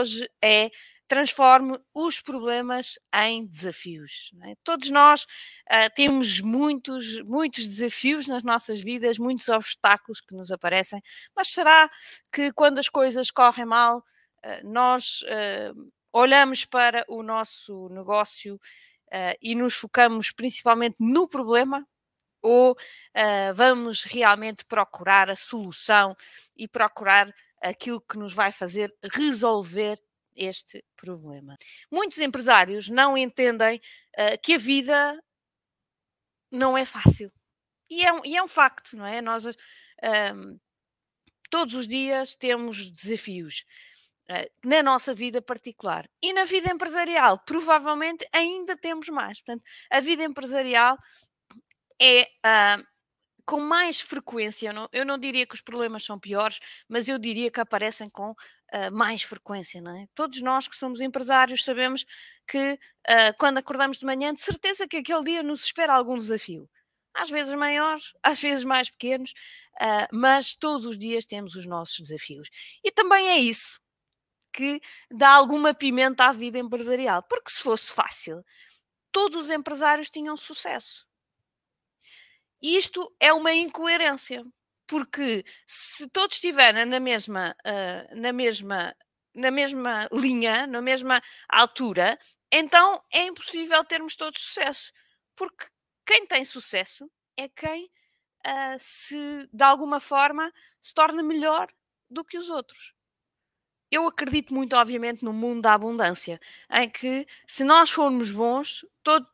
hoje é transforme os problemas em desafios. É? Todos nós uh, temos muitos, muitos desafios nas nossas vidas, muitos obstáculos que nos aparecem, mas será que quando as coisas correm mal, uh, nós uh, olhamos para o nosso negócio e nos focamos principalmente no problema? Ou vamos realmente procurar a solução e procurar aquilo que nos vai fazer resolver este problema. Muitos empresários não entendem uh, que a vida não é fácil. E é um, e é um facto, não é? Nós um, todos os dias temos desafios uh, na nossa vida particular. E na vida empresarial, provavelmente ainda temos mais. Portanto, a vida empresarial é. Uh, com mais frequência, eu não, eu não diria que os problemas são piores, mas eu diria que aparecem com uh, mais frequência, não é? Todos nós que somos empresários sabemos que uh, quando acordamos de manhã, de certeza que aquele dia nos espera algum desafio. Às vezes maiores, às vezes mais pequenos, uh, mas todos os dias temos os nossos desafios. E também é isso que dá alguma pimenta à vida empresarial, porque se fosse fácil, todos os empresários tinham sucesso. Isto é uma incoerência, porque se todos estiverem na mesma, uh, na mesma, na mesma linha, na mesma altura, então é impossível termos todos sucesso, porque quem tem sucesso é quem uh, se de alguma forma se torna melhor do que os outros. Eu acredito muito, obviamente, no mundo da abundância, em que se nós formos bons, todo,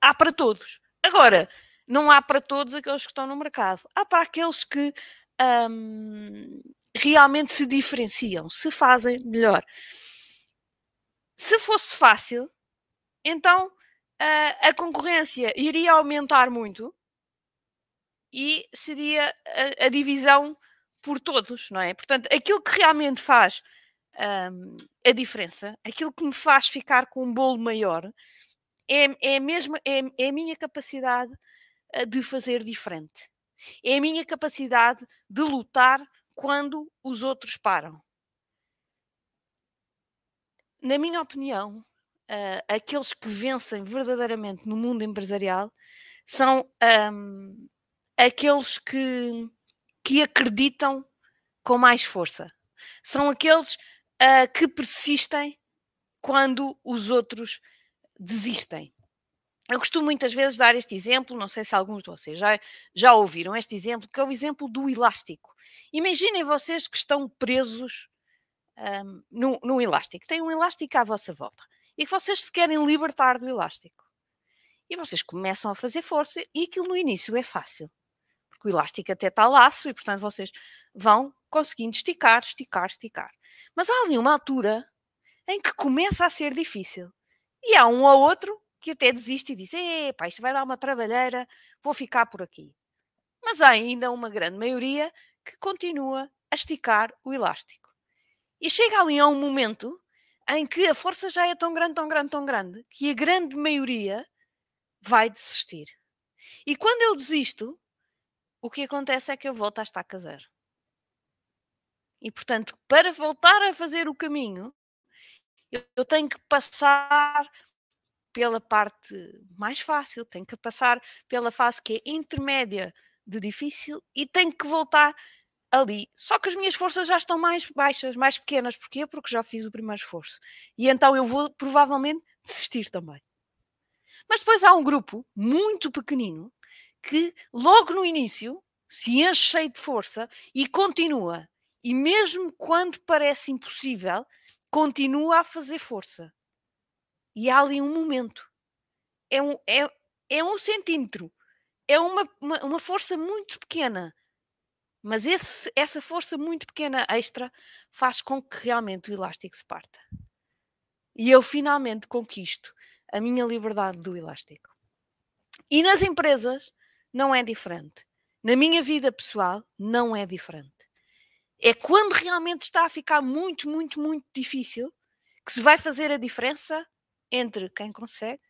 há para todos. Agora, não há para todos aqueles que estão no mercado. Há para aqueles que um, realmente se diferenciam, se fazem melhor. Se fosse fácil, então a, a concorrência iria aumentar muito e seria a, a, divisão por todos, não é? Portanto, aquilo que realmente faz um, a diferença, aquilo que me faz ficar com um bolo maior, é, é, mesmo, é, é a minha capacidade de fazer diferente. É a minha capacidade de lutar quando os outros param. Na minha opinião, uh, aqueles que vencem verdadeiramente no mundo empresarial são um, aqueles que, que acreditam com mais força. São aqueles uh, que persistem quando os outros desistem. Eu costumo muitas vezes dar este exemplo, não sei se alguns de vocês já, já ouviram este exemplo, que é o exemplo do elástico. Imaginem vocês que estão presos um, num, num elástico, tem um elástico à vossa volta e que vocês se querem libertar do elástico. E vocês começam a fazer força e aquilo no início é fácil, porque o elástico até está laço e portanto vocês vão conseguindo esticar, esticar, esticar. Mas há ali uma altura em que começa a ser difícil. E há um ou outro que até desiste e diz: Epá, isto vai dar uma trabalheira, vou ficar por aqui. Mas há ainda uma grande maioria que continua a esticar o elástico. E chega ali a um momento em que a força já é tão grande, tão grande, tão grande, que a grande maioria vai desistir. E quando eu desisto, o que acontece é que eu volto a estar zero. E portanto, para voltar a fazer o caminho, eu tenho que passar pela parte mais fácil, tenho que passar pela fase que é intermédia de difícil e tenho que voltar ali. Só que as minhas forças já estão mais baixas, mais pequenas. Porquê? Porque já fiz o primeiro esforço. E então eu vou provavelmente desistir também. Mas depois há um grupo muito pequenino que logo no início se enche cheio de força e continua. E mesmo quando parece impossível, continua a fazer força. E há ali um momento. É um, é, é um centímetro. É uma, uma, uma força muito pequena. Mas esse, essa força muito pequena extra faz com que realmente o elástico se parta. E eu finalmente conquisto a minha liberdade do elástico. E nas empresas não é diferente. Na minha vida pessoal não é diferente. É quando realmente está a ficar muito, muito, muito difícil que se vai fazer a diferença entre quem consegue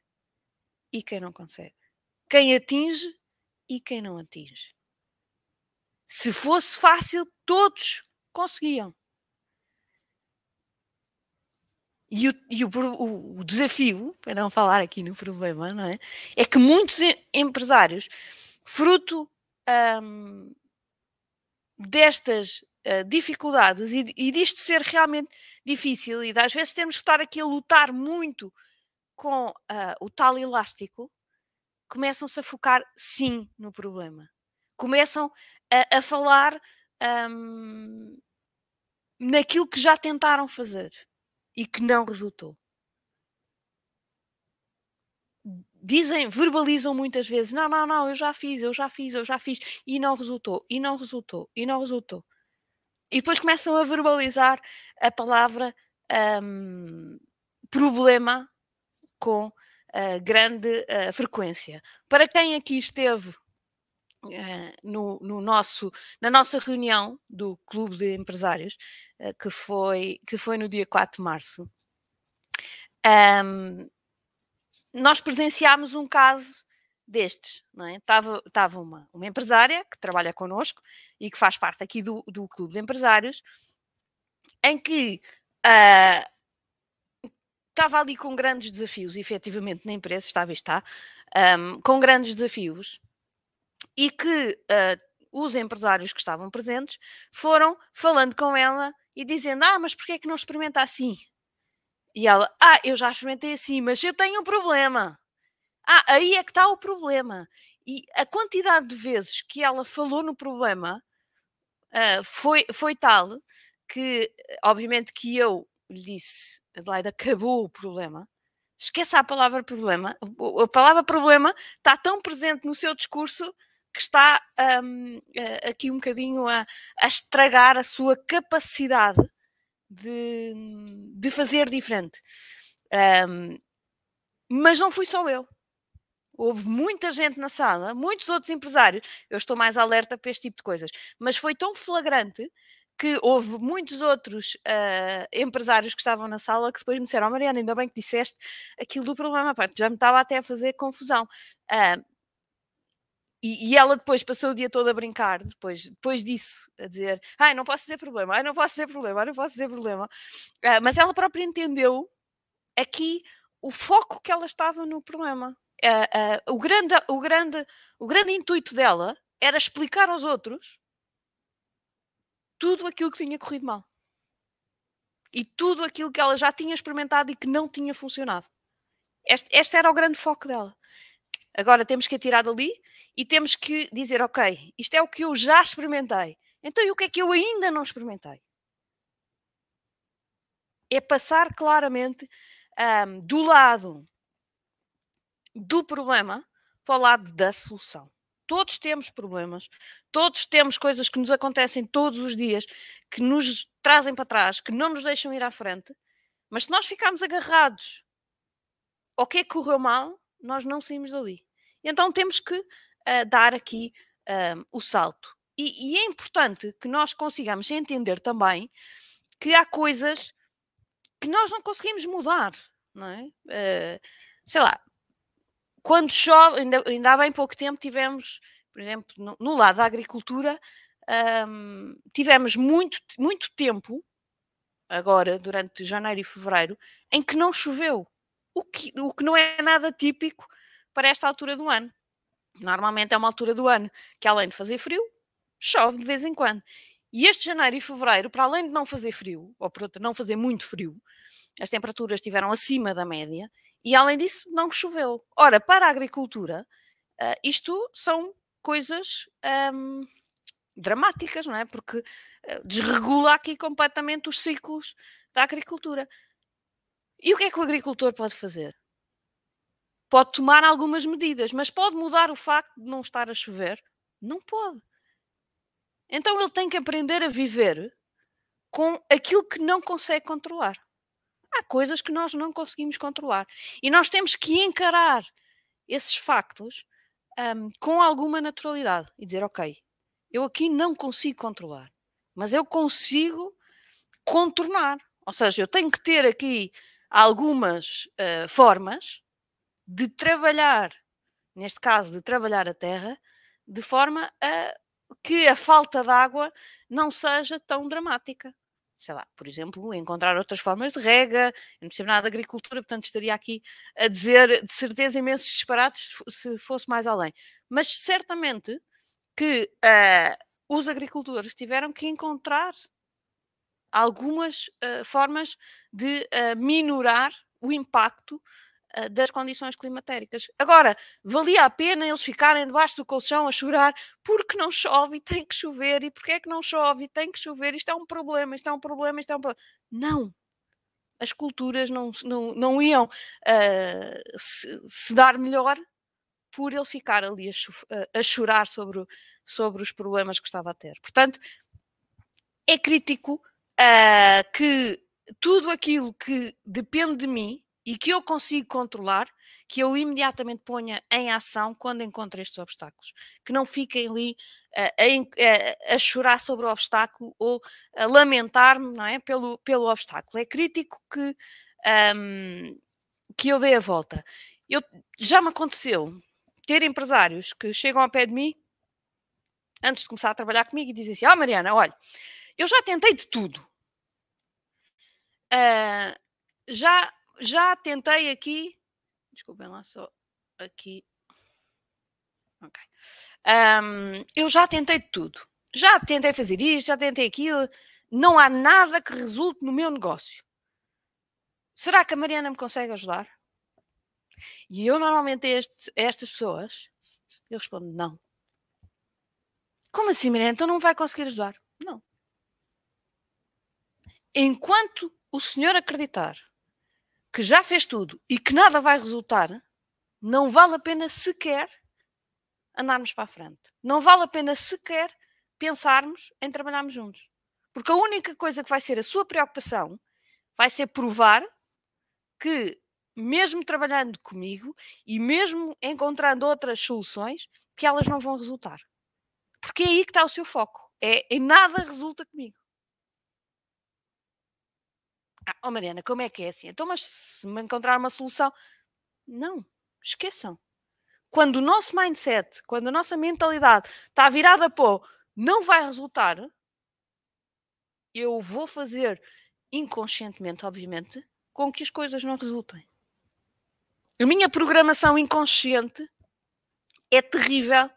e quem não consegue. Quem atinge e quem não atinge. Se fosse fácil, todos conseguiam. E, o, e o, o, desafio, para não falar aqui no problema, não é? É que muitos empresários, fruto um, destas uh, dificuldades e, e disto ser realmente difícil, e às vezes temos que estar aqui a lutar muito com uh, o tal elástico, começam-se a focar sim no problema. Começam a, a falar um, naquilo que já tentaram fazer e que não resultou. Dizem, verbalizam muitas vezes: não, não, não, eu já fiz, eu já fiz, eu já fiz, e não resultou, e não resultou, e não resultou. E depois começam a verbalizar a palavra um, problema com uh, grande uh, frequência. Para quem aqui esteve Uh, no, no, nosso, na nossa reunião do Clube de Empresários, que, foi, que foi no dia 4 de março, um, nós presenciámos um caso destes. Não é? Estava, estava uma, uma empresária que trabalha connosco e que faz parte aqui do, do Clube de Empresários, em que uh, estava ali com grandes desafios, efetivamente na empresa, estava e está, um, com grandes desafios, e que uh, os empresários que estavam presentes foram falando com ela e dizendo: Ah, mas porquê é que não experimenta assim? E ela: Ah, eu já experimentei assim, mas eu tenho um problema. Ah, aí é que está o problema. E a quantidade de vezes que ela falou no problema uh, foi, foi tal que, obviamente, que eu lhe disse Adelaide, acabou o problema. Esqueça a palavra problema. A palavra problema está tão presente no seu discurso que está um, aqui um bocadinho a, a, estragar a sua capacidade de, de fazer diferente. Um, mas não fui só eu. Houve muita gente na sala, muitos outros empresários. Eu estou mais alerta para este tipo de coisas, mas foi tão flagrante que houve muitos outros uh, empresários que estavam na sala que depois me disseram: oh, Mariana, ainda bem que disseste aquilo do problema, pá, já me estava até a fazer confusão. Uh, e, e, ela depois passou o dia todo a brincar, depois, depois disso, a dizer: Ai, não posso dizer problema, ai, não posso dizer problema, ai, não posso dizer problema. Uh, mas ela própria entendeu aqui o foco que ela estava no problema. o, grande, o, grande, o grande intuito dela era explicar aos outros tudo aquilo que tinha corrido mal. E tudo aquilo que ela já tinha experimentado e que não tinha funcionado. Este, este era o grande foco dela. Agora temos que atirar dali e temos que dizer: ok, isto é o que eu já experimentei. Então, e o que é que eu ainda não experimentei? É passar claramente um, do lado do problema para o lado da solução. Todos temos problemas, todos temos coisas que nos acontecem todos os dias, que nos trazem para trás, que não nos deixam ir à frente, mas se nós ficarmos agarrados ao que é que correu mal, nós não saímos dali. Então temos que uh, dar aqui uh, o salto. E, e, é importante que nós consigamos entender também que há coisas que nós não conseguimos mudar, não é? Uh, sei lá, quando chove, ainda, ainda há bem pouco tempo tivemos, por exemplo, no, no lado da agricultura, um, tivemos muito, muito tempo, agora, durante janeiro e fevereiro, em que não choveu. O que, o que não é nada típico para esta altura do ano. Normalmente é uma altura do ano que, além de fazer frio, chove de vez em quando. E este janeiro e fevereiro, para além de não fazer frio, ou por outra, não fazer muito frio, as temperaturas estiveram acima da média e, além disso, não choveu. Ora, para a agricultura, uh, isto são coisas um, dramáticas, não é? Porque uh, desregula aqui completamente os ciclos da agricultura. E o que é que o agricultor pode fazer? Pode tomar algumas medidas, mas pode mudar o facto de não estar a chover? Não pode. Então ele tem que aprender a viver com aquilo que não consegue controlar há coisas que nós não conseguimos controlar. E nós temos que encarar esses factos um, com alguma naturalidade e dizer: Ok, eu aqui não consigo controlar, mas eu consigo contornar. Ou seja, eu tenho que ter aqui algumas uh, formas de trabalhar, neste caso, de trabalhar a terra, de forma a que a falta de água não seja tão dramática. Sei lá, por exemplo, encontrar outras formas de rega, eu não percebo nada de agricultura, portanto estaria aqui a dizer de certeza imensos disparates se fosse mais além. Mas certamente que uh, os agricultores tiveram que encontrar algumas uh, formas de uh, minorar o impacto uh, das condições climatéricas. Agora, valia a pena eles ficarem debaixo do colchão a chorar porque não chove e tem que chover, e porque é que não chove e tem que chover, isto é um problema, isto é um problema, isto é um problema. Não! As culturas não, não, não iam se, se, dar melhor por ele ficar ali a, a chorar sobre, sobre os problemas que estava a ter. Portanto, é crítico uh, que tudo aquilo que depende de mim e que eu consigo controlar, que eu imediatamente ponha em ação quando encontro estes obstáculos. Que não fiquem ali uh, a, a, chorar sobre o obstáculo ou a lamentar-me é, pelo, pelo obstáculo. É crítico que, um, que eu dê a volta. Eu, já me aconteceu ter empresários que chegam ao pé de mim antes de começar a trabalhar comigo e dizem assim: Ah, oh, Mariana, olha, eu já tentei de tudo. Uh, já, já tentei aqui. Desculpem lá, só aqui. Ok. Um, eu já tentei tudo. Já tentei fazer isto, já tentei aquilo. Não há nada que resulte no meu negócio. Será que a Mariana me consegue ajudar? E eu normalmente este, a estas pessoas, eu respondo não. Como assim, Mariana? Então não vai conseguir ajudar? Não. Enquanto o senhor acreditar que já fez tudo e que nada vai resultar, não vale a pena sequer andarmos para a frente. Não vale a pena sequer pensarmos em trabalharmos juntos. Porque a única coisa que vai ser a sua preocupação vai ser provar que, mesmo trabalhando comigo e mesmo encontrando outras soluções, que elas não vão resultar. Porque é aí que está o seu foco. É em nada resulta comigo. Ah, oh Mariana, como é que é assim? Então, mas se me encontrar uma solução. Não, esqueçam. Quando o nosso mindset, quando a nossa mentalidade está virada para não vai resultar, eu vou fazer inconscientemente, obviamente, com que as coisas não resultem. A minha programação inconsciente é terrível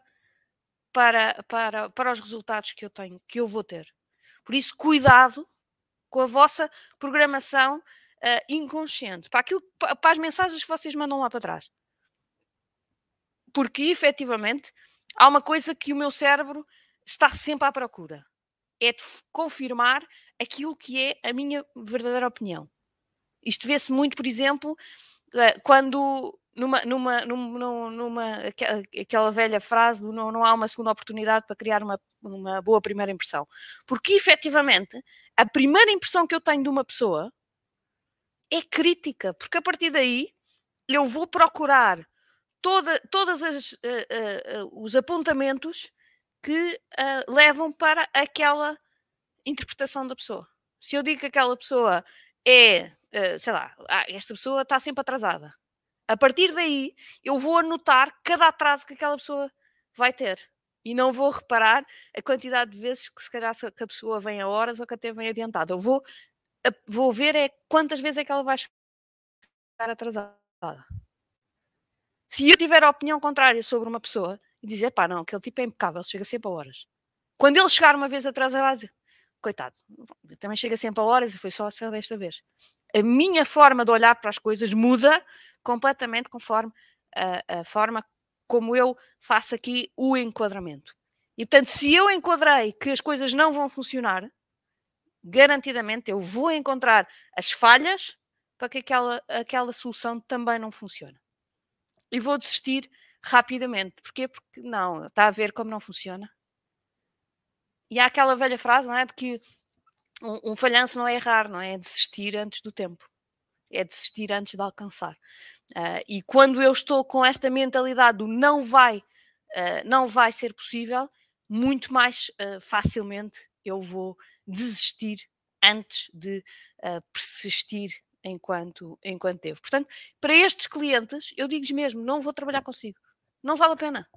para, para, para os resultados que eu tenho, que eu vou ter. Por isso, cuidado com a vossa programação uh, inconsciente, para, aquilo, para as mensagens que vocês mandam lá para trás. Porque efetivamente há uma coisa que o meu cérebro está sempre à procura: é de confirmar aquilo que é a minha verdadeira opinião. Isto vê-se muito, por exemplo, eh, quando numa, numa, numa, numa, aquela velha frase do não, não há uma segunda oportunidade para criar uma, uma boa primeira impressão. Porque efetivamente a primeira impressão que eu tenho de uma pessoa é crítica, porque a partir daí eu vou procurar toda, todos uh, uh, uh, os apontamentos que levam para aquela interpretação da pessoa. Se eu digo que aquela pessoa é, sei lá, ah, esta pessoa está sempre atrasada a partir daí, eu vou anotar cada atraso que aquela pessoa vai ter. E não vou reparar a quantidade de vezes que se calhar que a pessoa vem a horas ou que até vem adiantada. Eu vou, vou ver é quantas vezes é que ela vai chegar atrasada. Se eu tiver a opinião contrária sobre uma pessoa e dizer, pá, não, aquele tipo é impecável, chega sempre a horas. Quando ele chegar uma vez atrasado, coitado, também chega sempre a horas e foi só desta vez. A minha forma de olhar para as coisas muda completamente conforme a, a forma como eu faço aqui o enquadramento. E portanto, se eu enquadrei que as coisas não vão funcionar, garantidamente eu vou encontrar as falhas para que aquela, aquela solução também não funcione. E vou desistir rapidamente. Porquê? Porque não, está a ver como não funciona. E há aquela velha frase, não é? De que um, um falhanço não é errar, não é? É desistir antes do tempo. É desistir antes de alcançar. Uh, e quando eu estou com esta mentalidade do não vai, uh, não vai ser possível, muito mais uh, facilmente eu vou desistir antes de persistir enquanto, enquanto devo. Portanto, para estes clientes, eu digo-lhes mesmo: não vou trabalhar consigo, não vale a pena.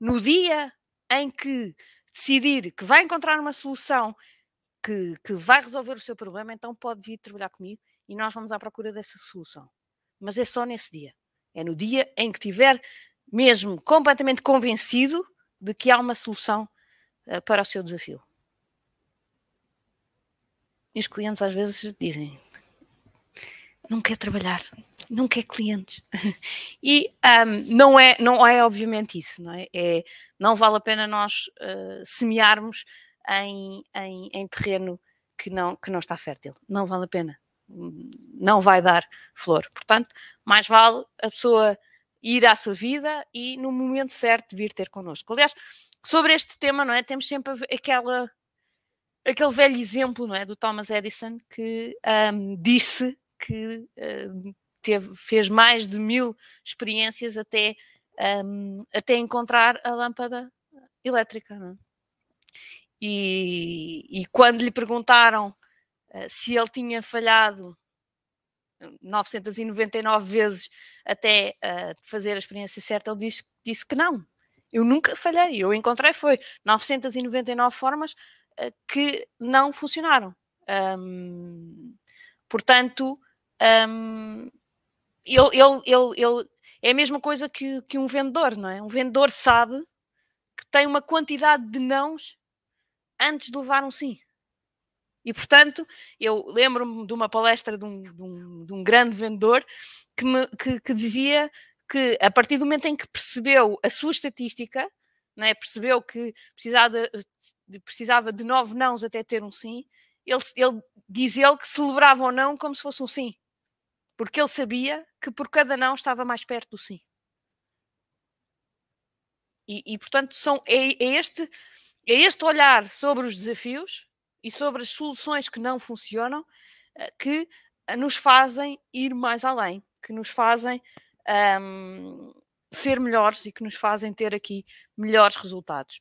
No dia em que decidir que vai encontrar uma solução que, que vai resolver o seu problema, então pode vir trabalhar comigo e nós vamos à procura dessa solução. Mas é só nesse dia. É no dia em que tiver mesmo completamente convencido de que há uma solução uh, para o seu desafio. E os clientes às vezes dizem: não quer trabalhar, não quer clientes. e um, não, é, não é obviamente isso, não é? é não vale a pena nós uh, semearmos em, em, em, terreno que não, que não está fértil. Não vale a pena. Não vai dar flor. Portanto, mais vale a pessoa ir à sua vida e no momento certo vir ter connosco. Aliás, sobre este tema, não é? Temos sempre aquela, aquele velho exemplo, não é? Do Thomas Edison que um, disse que um, teve, fez mais de mil experiências até, um, até encontrar a lâmpada elétrica. Não é? E, e quando lhe perguntaram uh, se ele tinha falhado 999 vezes até uh, fazer a experiência certa, ele disse, disse que não. Eu nunca falhei, eu encontrei foi 999 formas uh, que não funcionaram. Um, portanto, um, ele, ele, ele, ele, é a mesma coisa que, que um vendedor, não é? Um vendedor sabe que tem uma quantidade de nãos antes de levar um sim. E, portanto, eu lembro-me de uma palestra de um, de um, de um grande vendedor que, me, que, que, dizia que, a partir do momento em que percebeu a sua estatística, né, percebeu que precisava de, precisava de nove nãos até ter um sim, ele, ele diz ele que celebrava ou não como se fosse um sim. Porque ele sabia que por cada não estava mais perto do sim. E, e portanto, são, é, é este é este olhar sobre os desafios e sobre as soluções que não funcionam eh, que eh, nos fazem ir mais além, que nos fazem um, ser melhores e que nos fazem ter aqui melhores resultados.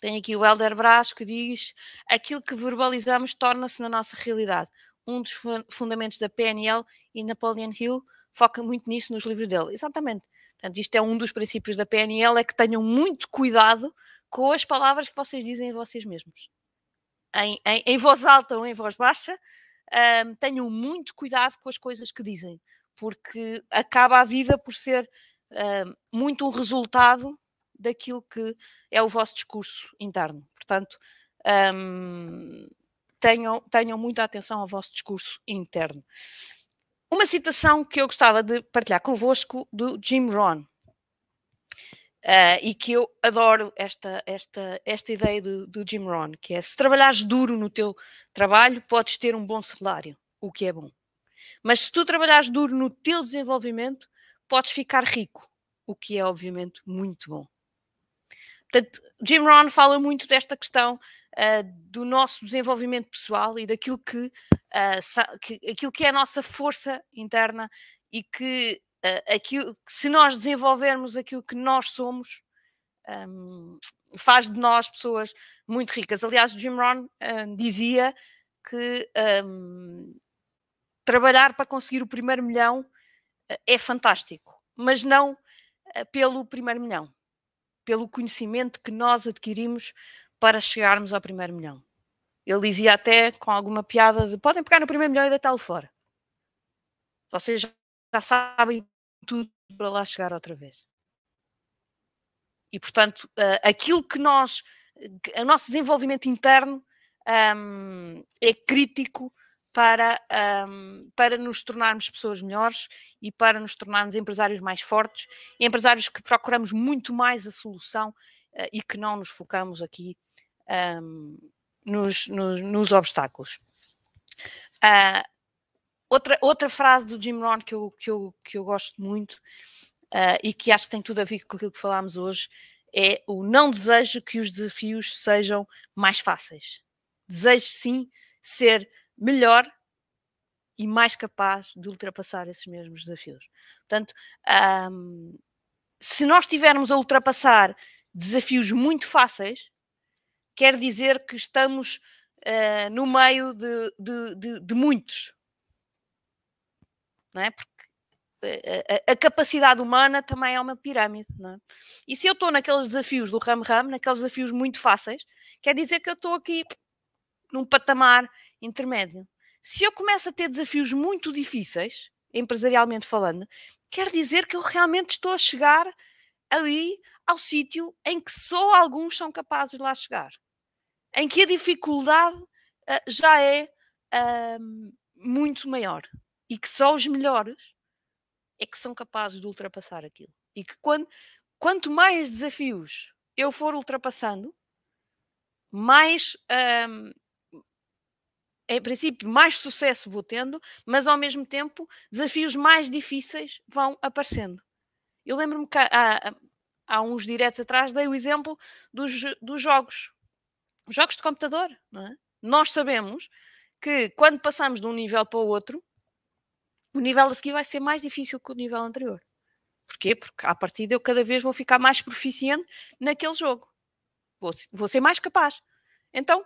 Tem aqui o Helder Brás que diz: aquilo que verbalizamos torna-se na nossa realidade. Um dos fundamentos da PNL e Napoleon Hill foca muito nisso nos livros dele. Exatamente. Portanto, isto é um dos princípios da PNL, é que tenham muito cuidado com as palavras que vocês dizem a vocês mesmos. Em, em, em voz alta ou em voz baixa, um, tenham muito cuidado com as coisas que dizem, porque acaba a vida por ser um, muito um resultado daquilo que é o vosso discurso interno. Portanto, um, tenham, tenham muita atenção ao vosso discurso interno. Uma citação que eu gostava de partilhar convosco do Jim Rohn. Uh, e que eu adoro esta, esta, esta ideia do, do, Jim Rohn, que é se trabalhares duro no teu trabalho, podes ter um bom salário, o que é bom. Mas se tu trabalhares duro no teu desenvolvimento, podes ficar rico, o que é obviamente muito bom. Portanto, Jim Rohn fala muito desta questão uh, do nosso desenvolvimento pessoal e daquilo que, uh, que, aquilo que é a nossa força interna e que uh, aquilo, se nós desenvolvermos aquilo que nós somos, um, faz de nós pessoas muito ricas. Aliás, Jim Rohn uh, dizia que um, trabalhar para conseguir o primeiro milhão uh, é fantástico, mas não pelo primeiro milhão, pelo conhecimento que nós adquirimos para chegarmos ao primeiro milhão. Ele dizia até com alguma piada de podem pegar no primeiro milhão e deitá-lo fora. Vocês já sabem tudo para lá chegar outra vez. E, portanto, aquilo que nós, o nosso desenvolvimento interno um, é crítico para, um, para nos tornarmos pessoas melhores e para nos tornarmos empresários mais fortes, empresários que procuramos muito mais a solução uh, e que não nos focamos aqui um, nos, nos, nos, obstáculos. Uh, Outra, outra frase do Jim Rohn que eu, que eu, que eu gosto muito uh, e que acho que tem tudo a ver com aquilo que falámos hoje é o não desejo que os desafios sejam mais fáceis. Desejo sim ser melhor e mais capaz de ultrapassar esses mesmos desafios. Portanto, um, se nós estivermos a ultrapassar desafios muito fáceis, quer dizer que estamos uh, no meio de, de, de, de muitos não é? Porque a, a, capacidade humana também é uma pirâmide, não é? E se eu estou naqueles desafios do ram-ram, naqueles desafios muito fáceis, quer dizer que eu estou aqui num patamar intermédio. Se eu começo a ter desafios muito difíceis, empresarialmente falando, quer dizer que eu realmente estou a chegar ali ao sítio em que só alguns são capazes de lá chegar. Em que a dificuldade uh, já é uh, muito maior. E que só os melhores é que são capazes de ultrapassar aquilo. E que quando, quanto mais desafios eu for ultrapassando, mais, um, em princípio, mais sucesso vou tendo, mas ao mesmo tempo desafios mais difíceis vão aparecendo. Eu lembro-me que há, há uns diretos atrás dei o exemplo dos, dos jogos, jogos de computador. É? Nós sabemos que quando passamos de um nível para o outro, o nível a seguir vai ser mais difícil que o nível anterior. Porquê? Porque a partir de eu cada vez vou ficar mais proficiente naquele jogo. Vou, vou ser mais capaz. Então,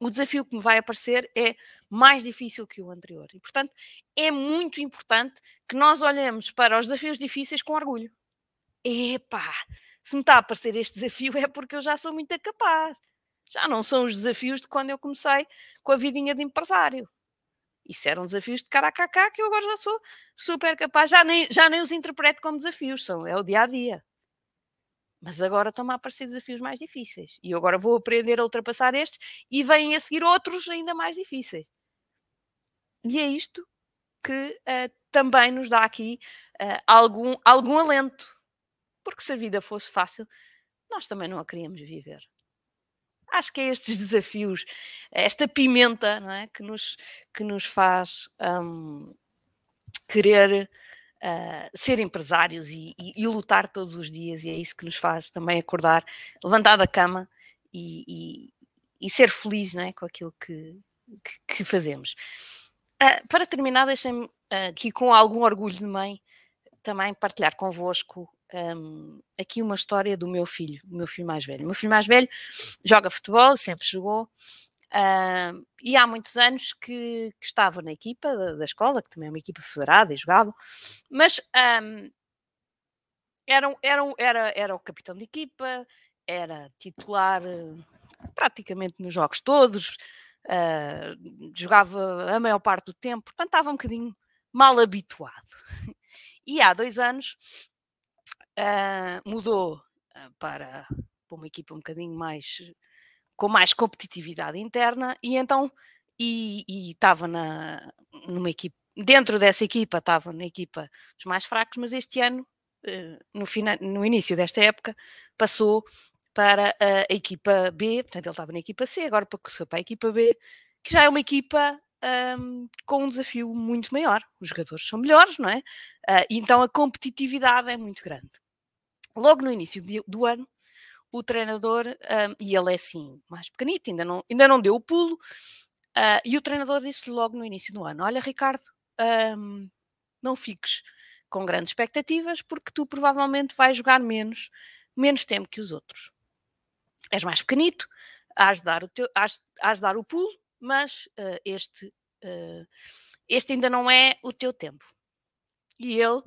o desafio que me vai aparecer é mais difícil que o anterior. E, portanto, é muito importante que nós olhemos para os desafios difíceis com orgulho. Epá, se me está a aparecer este desafio é porque eu já sou muito capaz. Já não são os desafios de quando eu comecei com a vidinha de empresário. Isso eram desafios de cara a cá que eu agora já sou super capaz, já nem, já nem os interpreto como desafios, são, é o dia a dia. Mas agora estão-me a aparecer desafios mais difíceis. E eu agora vou aprender a ultrapassar estes e vêm a seguir outros ainda mais difíceis. E é isto que uh, também nos dá aqui uh, algum, algum alento. Porque se a vida fosse fácil, nós também não a queríamos viver acho que é estes desafios, esta pimenta é? que, nos, que nos faz um, querer uh, ser empresários e, e, e, lutar todos os dias, e é isso que nos faz também acordar, levantar da cama e, e ser feliz é? com aquilo que, que, que fazemos. Uh, para terminar, deixem-me uh, aqui com algum orgulho de mãe também partilhar convosco um, aqui uma história do meu filho, do meu filho mais velho. O meu filho mais velho joga futebol, sempre jogou, uh, e há muitos anos que, que estava na equipa da, da, escola, que também é uma equipa federada e jogava, mas um, era, era, era, era o capitão de equipa, era titular uh, praticamente nos jogos todos, uh, jogava a maior parte do tempo, portanto estava um bocadinho mal habituado. E há dois anos uh, mudou uh, para, para uma equipa um bocadinho mais com mais competitividade interna e então e, estava na numa equipa dentro dessa equipa estava na equipa dos mais fracos mas este ano uh, no final no início desta época passou para a, equipa B portanto ele estava na equipa C agora passou para a equipa B que já é uma equipa um, com um desafio muito maior. Os jogadores são melhores, não é? Uh, então a competitividade é muito grande. Logo no início do ano, o treinador, um, e ele é assim, mais pequenito, ainda não, ainda não deu o pulo, uh, e o treinador disse logo no início do ano: Olha, Ricardo, um, não fiques com grandes expectativas, porque tu provavelmente vais jogar menos, menos tempo que os outros. És mais pequenito, has de dar o, teu, has, has dar o pulo, mas uh, este, uh, este ainda não é o teu tempo. E ele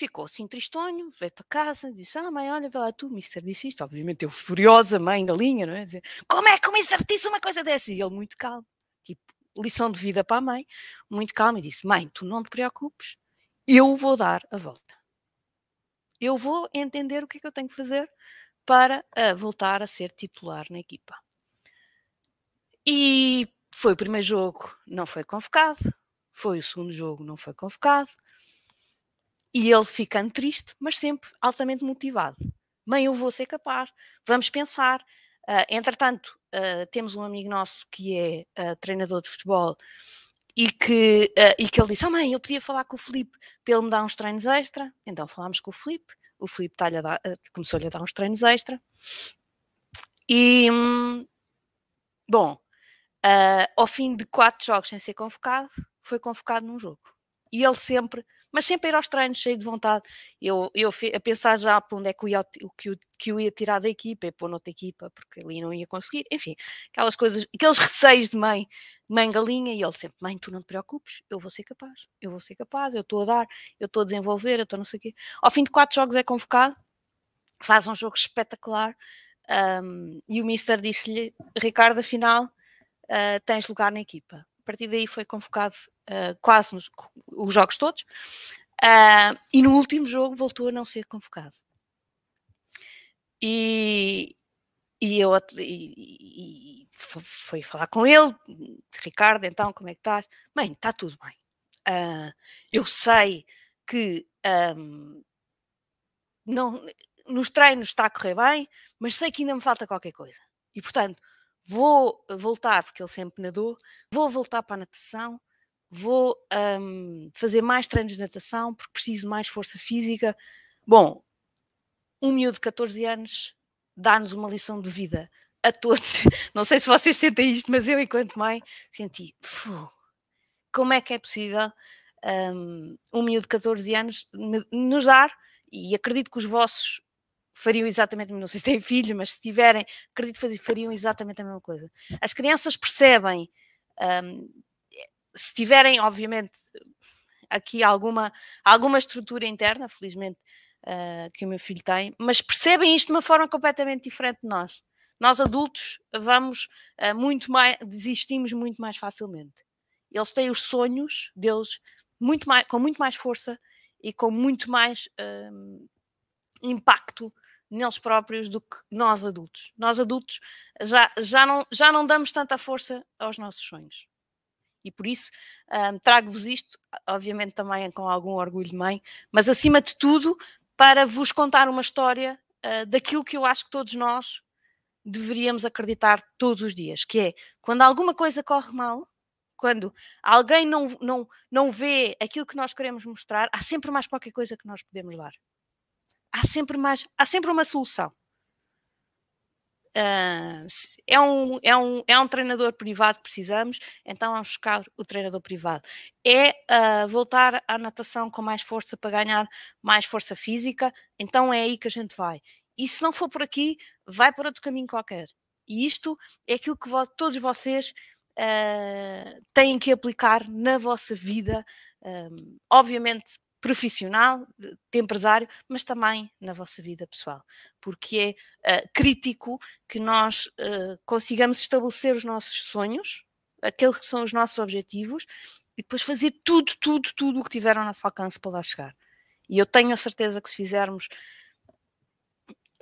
Ficou assim tristonho, veio para casa, disse: Ah, mãe, olha, vê lá tu, Mister disse isto. Obviamente eu, furiosa, mãe da linha, não é? Dizer, Como é que o Mister disse uma coisa dessa? E ele, muito calmo, tipo, lição de vida para a mãe, muito calmo, e disse: Mãe, tu não te preocupes, eu vou dar a volta. Eu vou entender o que é que eu tenho que fazer para uh, voltar a ser titular na equipa. E foi o primeiro jogo, não foi convocado. Foi o segundo jogo, não foi convocado. E ele ficando triste, mas sempre altamente motivado. Mãe, eu vou ser capaz, vamos pensar. Uh, entretanto, uh, temos um amigo nosso que é uh, treinador de futebol e que, e que ele disse: oh, mãe, eu podia falar com o Felipe para ele me dar uns treinos extra. Então falámos com o Felipe, o Felipe começou-lhe a dar uns treinos extra. E, bom, ao fim de quatro jogos sem ser convocado, foi convocado num jogo. E ele sempre mas sempre ir aos treinos cheio de vontade. Eu, eu a pensar já para onde é que eu, ia, que, eu, que eu ia tirar da equipa e pôr noutra equipa, porque ali não ia conseguir. Enfim, aquelas coisas, aqueles receios de mãe, mãe galinha, e ele sempre, mãe, tu não te preocupes, eu vou ser capaz, eu vou ser capaz, eu estou a dar, eu estou a desenvolver, eu estou não sei o quê. Ao fim de quatro jogos é convocado, faz um jogo espetacular, um, e o Mister disse-lhe, Ricardo, afinal, uh, tens lugar na equipa. A partir daí foi convocado uh, quase nos, os jogos todos, uh, e no último jogo voltou a não ser convocado. E, e eu e, e fui falar com ele, Ricardo, então, como é que estás? Bem, está tudo bem. Uh, eu sei que um, não, nos treinos está a correr bem, mas sei que ainda me falta qualquer coisa. E portanto, vou voltar, porque ele sempre nadou, vou voltar para a natação, vou um, fazer mais treinos de natação, porque preciso mais força física. Bom, um miúdo de 14 anos dá-nos uma lição de vida a todos. Não sei se vocês sentem isto, mas eu, enquanto mãe, senti como é que é possível um, um miúdo de 14 anos nos dar, e acredito que os vossos fariam exatamente, não sei se têm filhos, mas se tiverem, acredito que fariam exatamente a mesma coisa. As crianças percebem, um, se tiverem, obviamente, aqui alguma, alguma estrutura interna, felizmente uh, que o meu filho tem, mas percebem isto de uma forma completamente diferente de nós. Nós adultos vamos uh, muito mais, desistimos muito mais facilmente. Eles têm os sonhos deles muito mais, com muito mais força e com muito mais uh, impacto neles próprios do que nós adultos. Nós adultos já, já, não, já não damos tanta força aos nossos sonhos. E por isso trago-vos isto, obviamente também com algum orgulho de mãe, mas acima de tudo para vos contar uma história uh, daquilo que eu acho que todos nós deveríamos acreditar todos os dias, que é quando alguma coisa corre mal, quando alguém não, não, não vê aquilo que nós queremos mostrar, há sempre mais qualquer coisa que nós podemos dar há sempre mais, há sempre uma solução. Uh, é, um, é, um, é um treinador privado que precisamos, então vamos buscar o treinador privado. É uh, voltar à natação com mais força para ganhar mais força física, então é aí que a gente vai. E se não for por aqui, vai por outro caminho qualquer. E isto é aquilo que todos vocês uh, têm que aplicar na vossa vida, obviamente profissional, de empresário, mas também na vossa vida pessoal, porque é uh, crítico que nós uh, consigamos estabelecer os nossos sonhos, aqueles que são os nossos objetivos, e depois fazer tudo, tudo, tudo o que tiver ao nosso alcance para lá chegar. E eu tenho a certeza que se fizermos,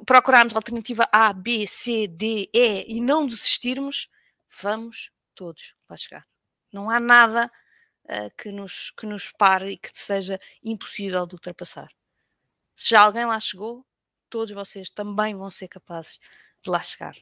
procurarmos alternativa A, B, C, D, E e não desistirmos, vamos todos lá chegar. Não há nada uh, que, nos, que nos pare e que seja impossível de ultrapassar. Se já alguém lá chegou, todos vocês também vão ser capazes de lá chegar.